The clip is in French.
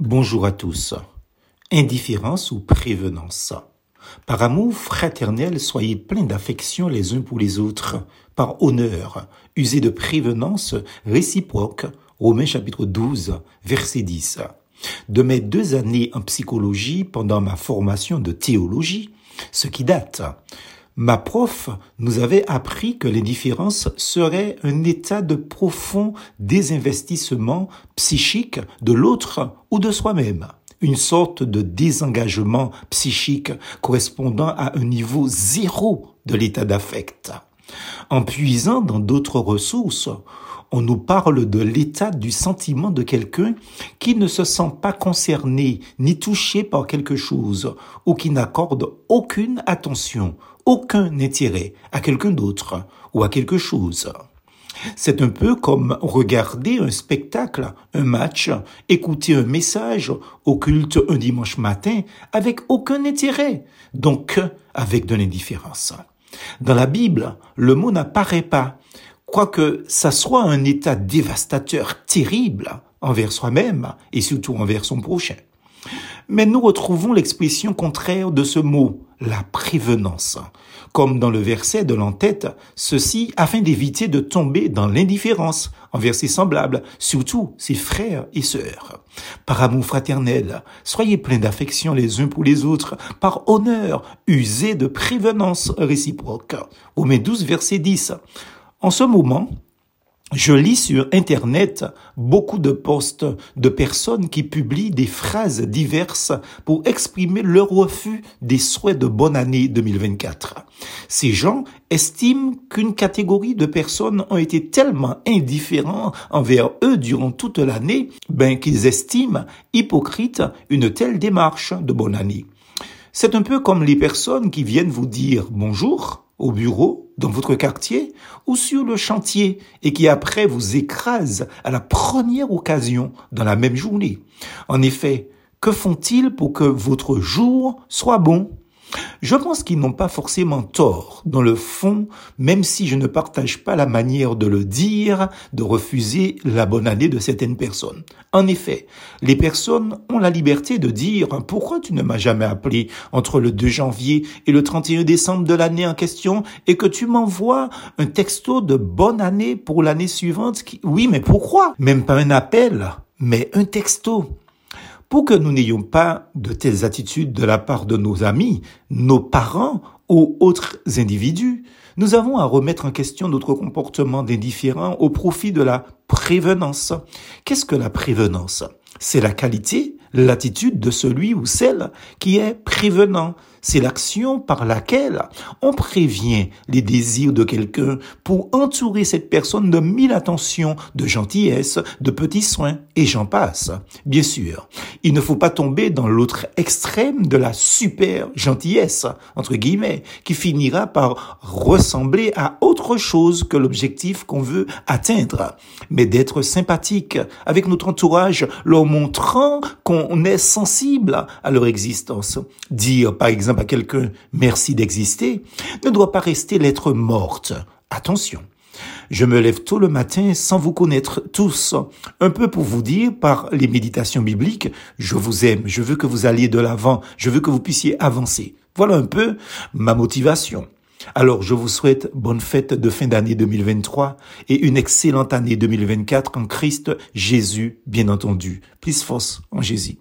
Bonjour à tous. Indifférence ou prévenance? Par amour fraternel, soyez pleins d'affection les uns pour les autres. Par honneur, usez de prévenance réciproque. Romains chapitre 12, verset 10. De mes deux années en psychologie pendant ma formation de théologie, ce qui date, Ma prof nous avait appris que l'indifférence serait un état de profond désinvestissement psychique de l'autre ou de soi-même, une sorte de désengagement psychique correspondant à un niveau zéro de l'état d'affect. En puisant dans d'autres ressources, on nous parle de l'état du sentiment de quelqu'un qui ne se sent pas concerné ni touché par quelque chose ou qui n'accorde aucune attention, aucun intérêt à quelqu'un d'autre ou à quelque chose. C'est un peu comme regarder un spectacle, un match, écouter un message au culte un dimanche matin avec aucun intérêt, donc avec de l'indifférence. Dans la Bible, le mot n'apparaît pas, quoique ça soit un état dévastateur terrible envers soi-même et surtout envers son prochain. Mais nous retrouvons l'expression contraire de ce mot, la prévenance, comme dans le verset de l'entête, ceci afin d'éviter de tomber dans l'indifférence envers ses semblables, surtout ses frères et sœurs. Par amour fraternel, soyez pleins d'affection les uns pour les autres, par honneur, usez de prévenance réciproque. Romains 12, verset 10. En ce moment, je lis sur Internet beaucoup de posts de personnes qui publient des phrases diverses pour exprimer leur refus des souhaits de bonne année 2024. Ces gens estiment qu'une catégorie de personnes ont été tellement indifférents envers eux durant toute l'année, ben qu'ils estiment hypocrite une telle démarche de bonne année. C'est un peu comme les personnes qui viennent vous dire bonjour au bureau, dans votre quartier ou sur le chantier et qui après vous écrase à la première occasion dans la même journée. En effet, que font-ils pour que votre jour soit bon? Je pense qu'ils n'ont pas forcément tort, dans le fond, même si je ne partage pas la manière de le dire, de refuser la bonne année de certaines personnes. En effet, les personnes ont la liberté de dire pourquoi tu ne m'as jamais appelé entre le 2 janvier et le 31 décembre de l'année en question et que tu m'envoies un texto de bonne année pour l'année suivante. Oui, mais pourquoi? Même pas un appel, mais un texto. Pour que nous n'ayons pas de telles attitudes de la part de nos amis, nos parents ou autres individus, nous avons à remettre en question notre comportement d'indifférent au profit de la prévenance. Qu'est-ce que la prévenance? C'est la qualité, l'attitude de celui ou celle qui est prévenant. C'est l'action par laquelle on prévient les désirs de quelqu'un pour entourer cette personne de mille attentions, de gentillesse, de petits soins, et j'en passe. Bien sûr, il ne faut pas tomber dans l'autre extrême de la super gentillesse, entre guillemets, qui finira par ressembler à autre chose que l'objectif qu'on veut atteindre, mais d'être sympathique avec notre entourage, leur montrant qu'on est sensible à leur existence. Dire, par exemple, à quelqu'un merci d'exister ne doit pas rester lettre morte. Attention. Je me lève tôt le matin sans vous connaître tous, un peu pour vous dire par les méditations bibliques, je vous aime, je veux que vous alliez de l'avant, je veux que vous puissiez avancer. Voilà un peu ma motivation. Alors je vous souhaite bonne fête de fin d'année 2023 et une excellente année 2024 en Christ Jésus, bien entendu. Plus force en Jésus.